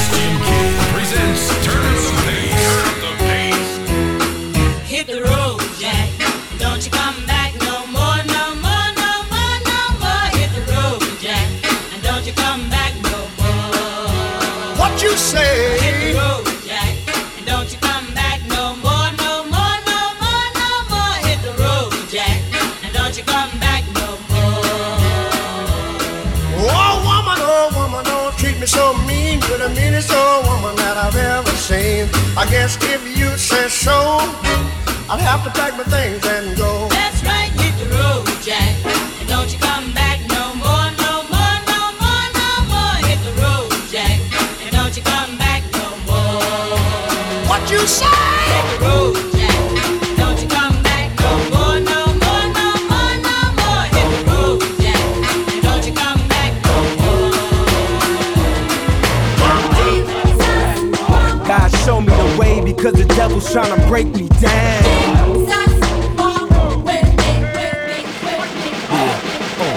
ice because the devil's trying to break me down. Uh,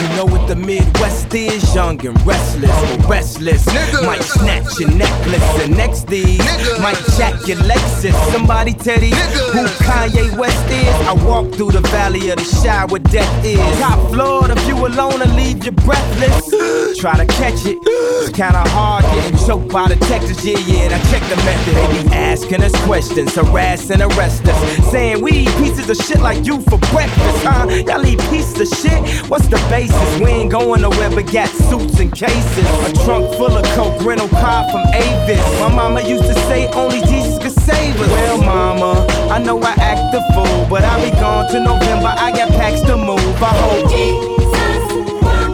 you know what the Midwest is? Young and restless, restless. Might snatch your necklace, and next these might jack your Lexus. Somebody tell these who Kanye West is. I walk through the valley of the shadow where death is. Top floor, if you alone and leave you breathless. Try to catch it. It's kinda hard getting choked by the Texas, yeah, yeah. And I check the method. They be asking us questions, harassing, and arrest us. Saying we eat pieces of shit like you for breakfast, huh? Y'all eat pieces of shit? What's the basis? We ain't going nowhere got suits and cases. A trunk full of coke, rental car from Avis. My mama used to say only Jesus could save us. Well, mama, I know I act the fool, but I'll be gone to November. I got packs to move. I hope. Jesus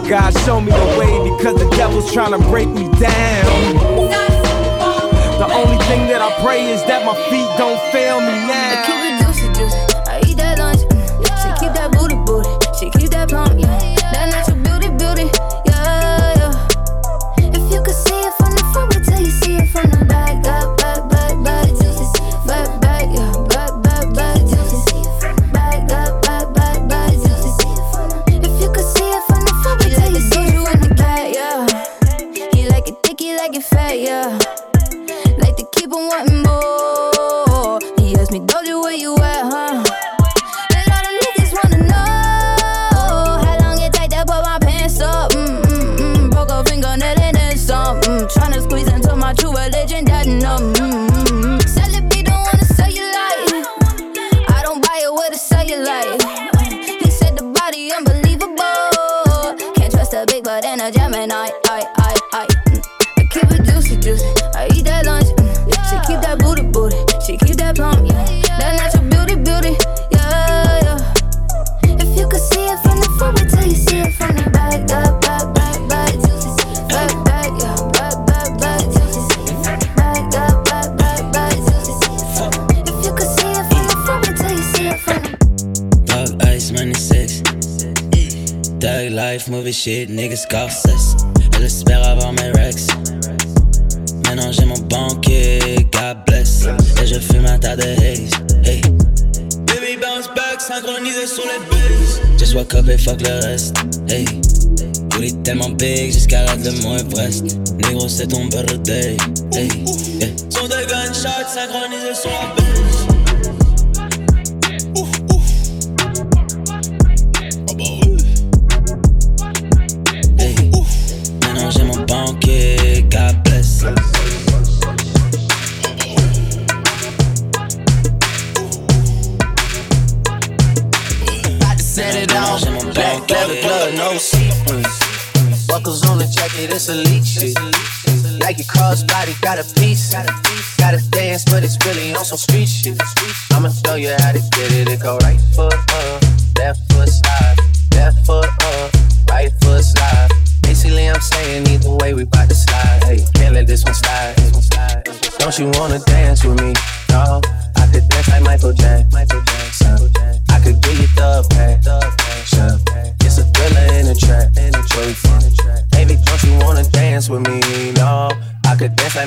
God show me the way because the devil's trying to break me down. The only thing that I pray is that my feet don't fail me now. Movie shit, niggas Scorsese. Elle espère avoir mes rex. Maintenant j'ai mon banquier, God bless. Et je fume un tas de haze. Hey. Baby bounce back, synchronisé sur les bases. Just walk up et fuck le reste. Hey. Booty tellement big, j'escalade le mont Everest. Négro, c'est ton birthday. Hey. Yeah. Son de gunshots sur la base. Jacket, it's elite shit. Nike crossbody, got a piece. Gotta dance, but it's really on some street shit. I'ma show you how to get it. It go right foot up, left foot slide, left foot up, right foot slide. Basically, I'm saying either way, we bout to slide. Hey, can't let this one slide. This one slide. Don't you wanna dance with me? No, I could dance like Michael Jackson.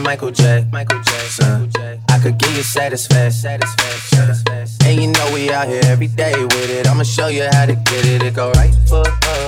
Like Michael Jackson. Michael Jackson. I could give you satisfaction. And you know we out here every day with it. I'ma show you how to get it. It go right foot up,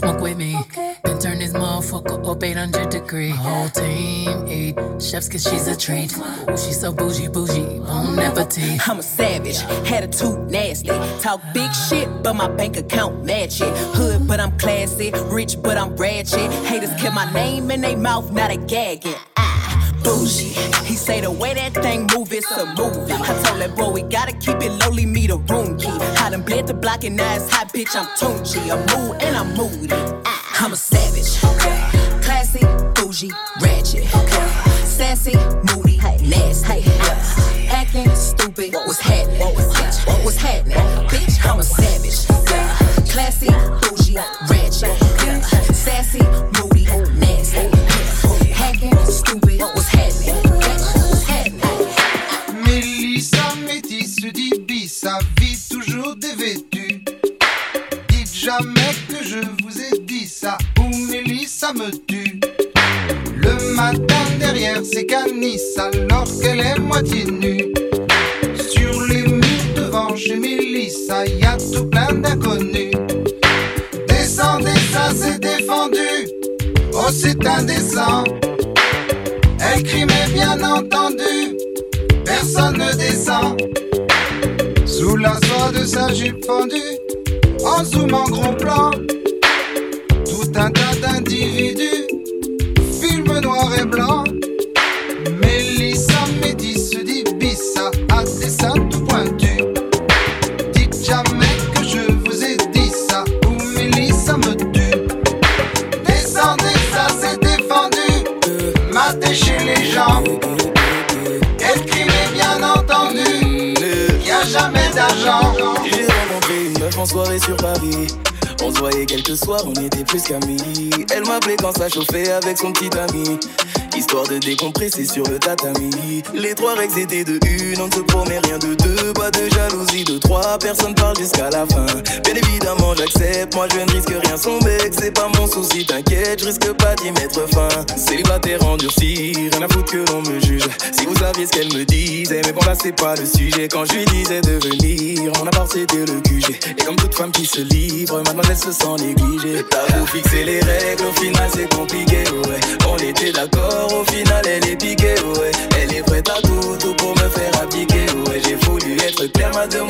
smoke with me. Then turn this motherfucker up 800 degree. Whole team eat chefs cause she's a treat. Ooh, she's so bougie, bougie, bon appetit. I'm a savage, attitude nasty. Talk big shit, but my bank account match it. Hood, but I'm classy. Rich, but I'm ratchet. Haters kept my name in their mouth, not a gagging. Bougie. He say the way that thing move, it's a movie. I told that boy we gotta keep it lowly, me the room key. I done bled the block and now it's hot, bitch. I'm Tunchi. I'm mood and I'm moody. Ah, I'm a savage. Classy, bougie, ratchet. Sassy, moody, nasty. Acting stupid. What's happening? Bitch, what's happening? Bitch, I'm a savage. Classy, bougie, ratchet. Sassy, moody, alors qu'elle est moitié nue. Sur les murs devant chez Mélissa y a tout plein d'inconnus. Descendez ça c'est défendu. Oh c'est indécent. Elle crie mais bien entendu personne ne descend. Sous la soie de sa jupe fendue, en zoom en gros plan, J'ai rencontré une meuf en soirée sur Paris. On se voyait quelques soirs, on était plus qu'amis. Elle m'appelait quand ça chauffait avec son petit ami. Histoire de décompresser sur le tatami. Les trois règles étaient de une, on ne se promet rien de deux. Pas de jalousie de trois, personne parle jusqu'à la fin. Bien évidemment, j'accepte, moi je ne risque rien. Son bec, c'est pas mon souci, t'inquiète, je risque pas d'y mettre fin. Célibataire endurci, rien à foutre que l'on me juge. Si vous saviez ce qu'elle me disait, mais bon là c'est pas le sujet. Quand je lui disais de venir, mon appart c'était le QG. Et comme toute femme qui se livre, mademoiselle se sent négligée. T'as beau fixer les règles, au final c'est compliqué, ouais. Était d'accord, au final elle est piquée, ouais. Elle est prête à tout, tout pour me faire appliquer, ouais. J'ai voulu être clair, mademoiselle a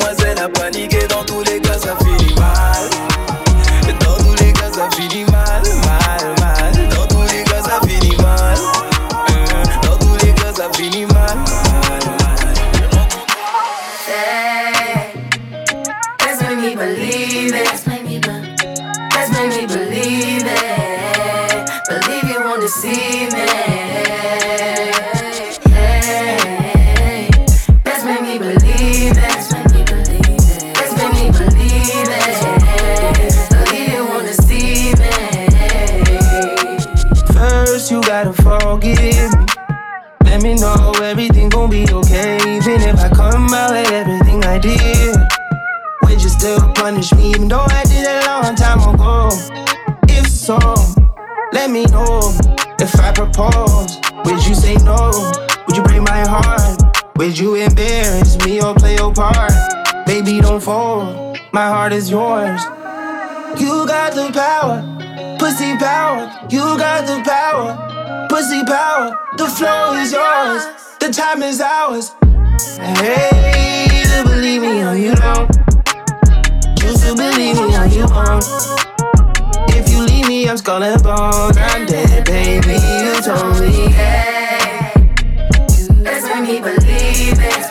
If so, let me know. If I propose, would you say no? Would you break my heart? Would you embarrass me or play your part? Baby, don't fold. My heart is yours. You got the power, pussy power. You got the power, pussy power. The flow is yours, the time is ours. Hey, you believe me or you don't. You still believe me or you won't. If you leave me, I'm skull and bones. I'm dead, baby. You told me. Hey, let's make me believe.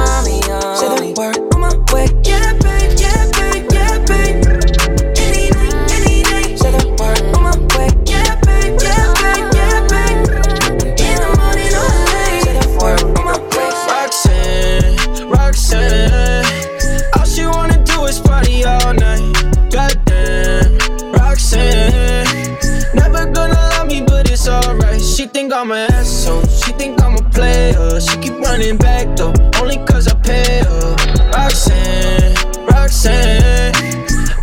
running back though, only cause I pay her. Roxanne, Roxanne.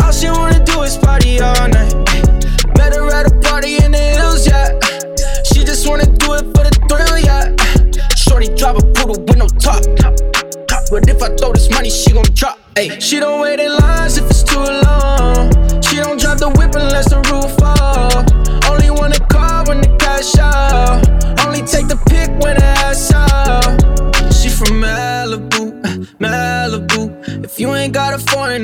All she wanna do is party all night. Met her at a party in the hills, yeah. She just wanna do it for the thrill, yeah. Shorty drive a poodle with no top. But if I throw this money, she gon' drop. Ayy, she don't wait in lines if it's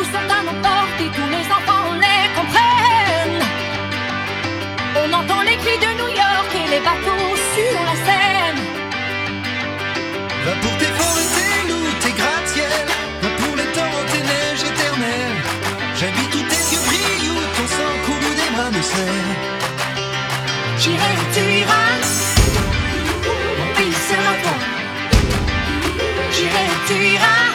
Tous sont à nos portes et tous les enfants les comprennent. On entend les cris de New York et les bateaux sur la Seine. Va pour tes forêts, tes loups, tes gratte-ciel. Va pour les torrents, tes neiges éternelles. J'habite où tes yeux brillent, où ton sang coule, où des bras me serrent. J'irai où tu iras. Sera toi. J'irai tu iras.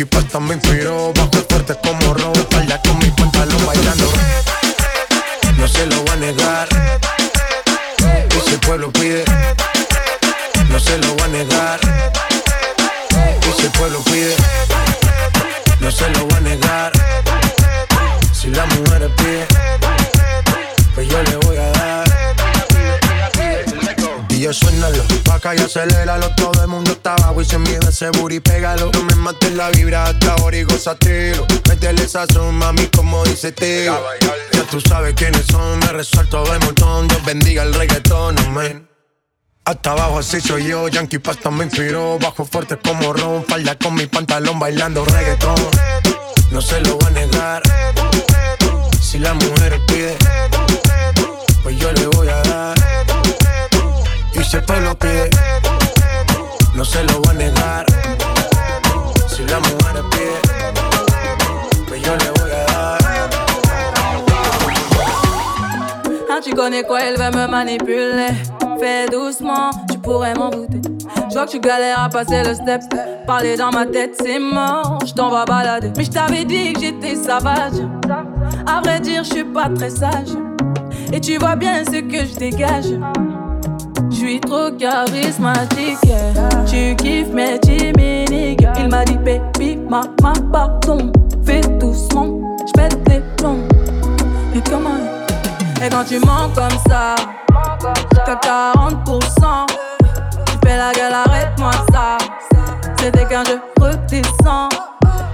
equipas están me suénalo, paca y aceléralo. Todo el mundo está abajo y se mide ese booty, pégalo. No me mates la vibra hasta ahora y gozatelo. Métele esa son, mami, como dice tío Ya tú sabes quiénes son, me resuelto de montón. Dios bendiga el reggaetón, amén. Hasta abajo así soy yo, Yankee Pasta me inspiró. Bajo fuerte como ron, falda con mi pantalón bailando reggaetón. No se lo voy a negar. Si la mujer pide Pues yo le voy a le a Hein, tu connais quoi, elle va me manipuler. Fais doucement, tu pourrais m'en douter. Je vois que tu galères à passer le step. Parler dans ma tête, c'est mort, je t'en vais balader. Mais je t'avais dit que j'étais sauvage. À vrai dire, je suis pas très sage. Et tu vois bien ce que je dégage. Suis trop charismatique. Tu kiffes mes chimiques. Il m'a dit, baby, ma, ma, pardon. Fais doucement, je pète les plombs. Et comment Et quand tu mens comme ça, t'as 40%. Tu fais la gueule, arrête-moi ça. C'était qu'un jeu redescends.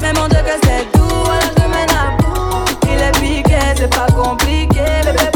Mais mon Dieu, que c'est doux, alors je mène à bout. Il est piqué, c'est pas compliqué. Bébé,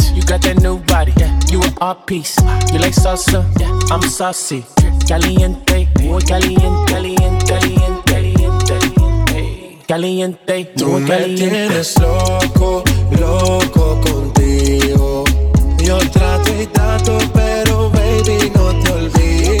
You got that new body, yeah. You an art piece. You like salsa, yeah. I'm saucy. Caliente, muy caliente, caliente, caliente, caliente, caliente, Tú me caliente. tienes loco, loco contigo. Yo trato y trato, pero baby no te olvido.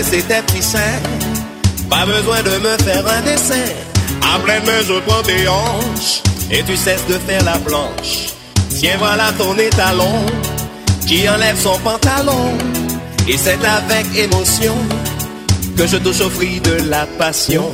caresser tes petits. Pas besoin de me faire un dessin. À pleine main, je prends tes hanches. Et tu cesses de faire la planche. Tiens, voilà ton étalon. Qui enlève son pantalon. Et c'est avec émotion que je touche au de la passion.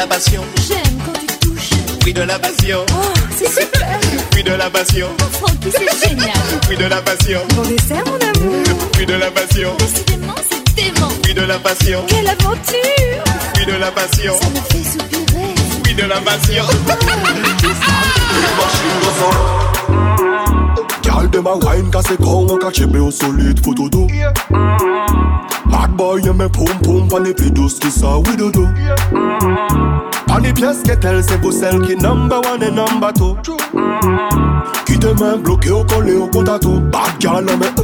La passion. J'aime quand tu touches. Fruit de la passion. Oh, c'est super. Fruit de la passion. Francky, c'est génial. Fruit de la passion. Bon dessert, mon amour. Fruit de la passion. Décidément, c'est dément. Fruit de la passion. Quelle aventure. Fruit de la passion. Ça me fait soupirer. Fruit de la passion. Girl, dem a wine ka se kon an ka chebe ou solide photo do Bad boy yon men poum poum pan e pi dous ki sa widodo Pan e piyes ke tel se pou sel ki number one e number two. Ki te men bloke ou kole ou kontato Bad girl an men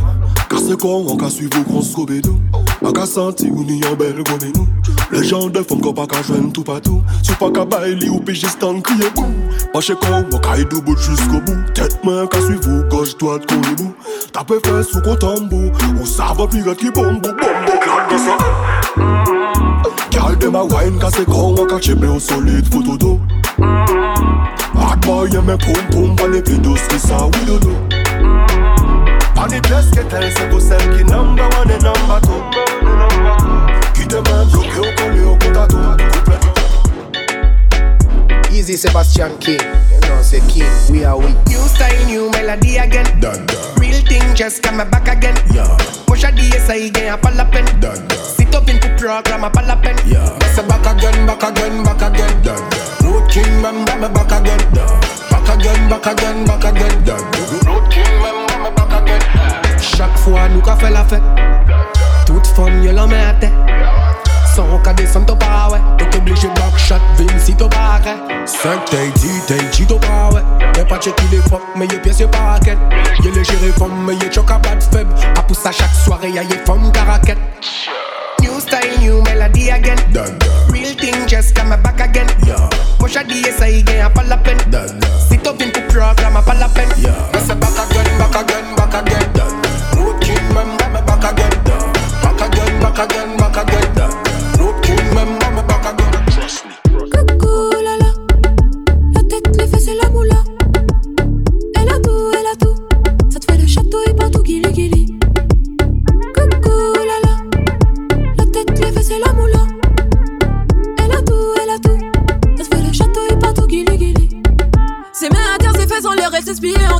Ka se kon an ka suiv ou kon Maka santi ou ni yon bel gome nou Le jan de fom kon pa ka jwen tout patou Sou pa ka bay li ou pe jistan kriye kou Pache kon wakay do bout jusqu'o bou Tet men ka suivou, goj doat kon li mou Tape fes ou kon tambou Ou sa va piret ki bombo, bombo klan de sa Gyal de ma wine kase kon waka cheble ou solid fotodo Akwa yeme poum poum pa le pidos ki sa widodo Pani dress ke tel se pou sel ki number one e number two Ki te men bloke ou kole ou kontato Easy Sebastian King, you know, say King, we are we. New style, new melody again. Real thing just come back again. Yeah. Push a DS again, a pal pen. Sit up in the program, a pal pen. Say back again, back again, back again. Road King, man, me back again. Back again, back again, back again. 5 t'es dit, t'es dit t'as pas ouais. Y'a pas checké les fuck, mais y'a pièce y'a pas raquette. Y'a les gérés femmes, mais y'a choc à bad faible. A pousse à chaque soirée, y'a y'a femme caraquette New style, new melody again. Real thing just come back again. Push a DS again, a pas la peine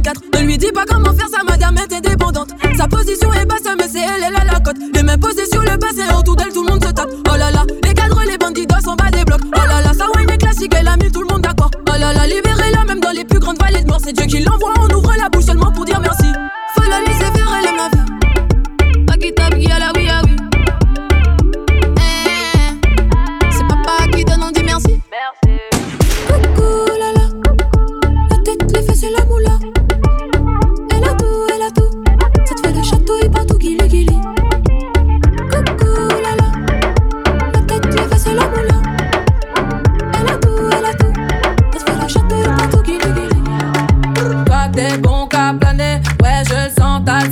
Ne lui dis pas comment faire, sa madame est indépendante. Sa position est basse, mais c'est elle, elle a la cote. Les mains posées sur le passé, autour d'elle, tout le monde se tape. Oh là là, les cadres, les bandits d'os, on bat des blocs. Oh là là, sa wine est classique, elle a mis tout le monde d'accord. Oh là là, libérez-la, même dans les plus grandes vallées de mort, c'est Dieu qui l'envoie en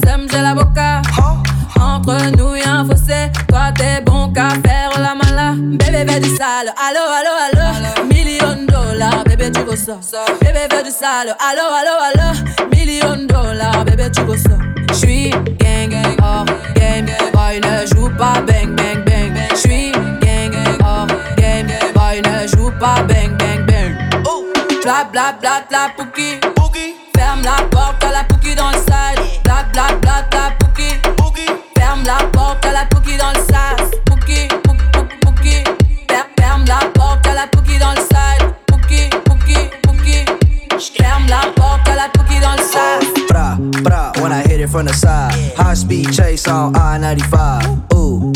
t'as le j'ai la boca. Entre nous y'a un fossé, toi t'es bon qu'à faire la mala. Bébé fais du sale, allo allo allo. Million dollars, bébé tu go ça. Bébé fais du sale, allo allo allo. Million dollars, bébé tu go ça. J'suis gang gang hors game, boy ne joue pas bang bang bang. J'suis gang gang hors game, boy ne joue pas bang bang bang. Oh, bla bla bla bla pouki. Ferme la porte à la from the side. High speed chase on I 95. Ooh,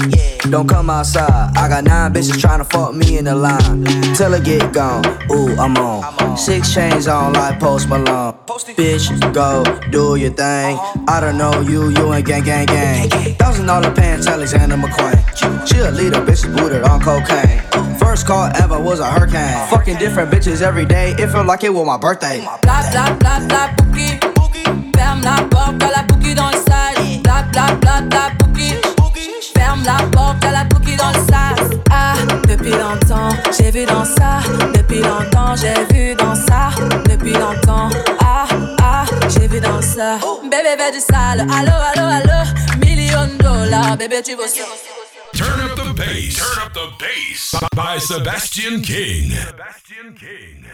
don't come outside. I got nine bitches trying to fuck me in the line. Till I get gone. Ooh, I'm on. Six chains on like Post Malone. Bitch, go do your thing. Uh-huh. I don't know you, you ain't gang, gang, gang. Thousand dollar pants, Alexander McQueen. Cheerleader, bitches booted on cocaine. Uh-huh. First call ever was a hurricane. Uh-huh. Fucking different bitches every day. It felt like it was my birthday. Bla bla bla bla bouki. Ferme la porte à la bouki dans le sale. Bla bla bla bla bouki. Ferme la porte à la bouki dans le sale. Ah, depuis longtemps, j'ai vu dans ça. Depuis longtemps, j'ai vu dans ça. Depuis longtemps, ah, ah, j'ai vu dans ça. Bébé, fais du sale. Allo, allo, allo. Million de dollars, bébé, tu veux ça. Turn up the bass. Turn up the bass by. Sebastian King. Sebastian King.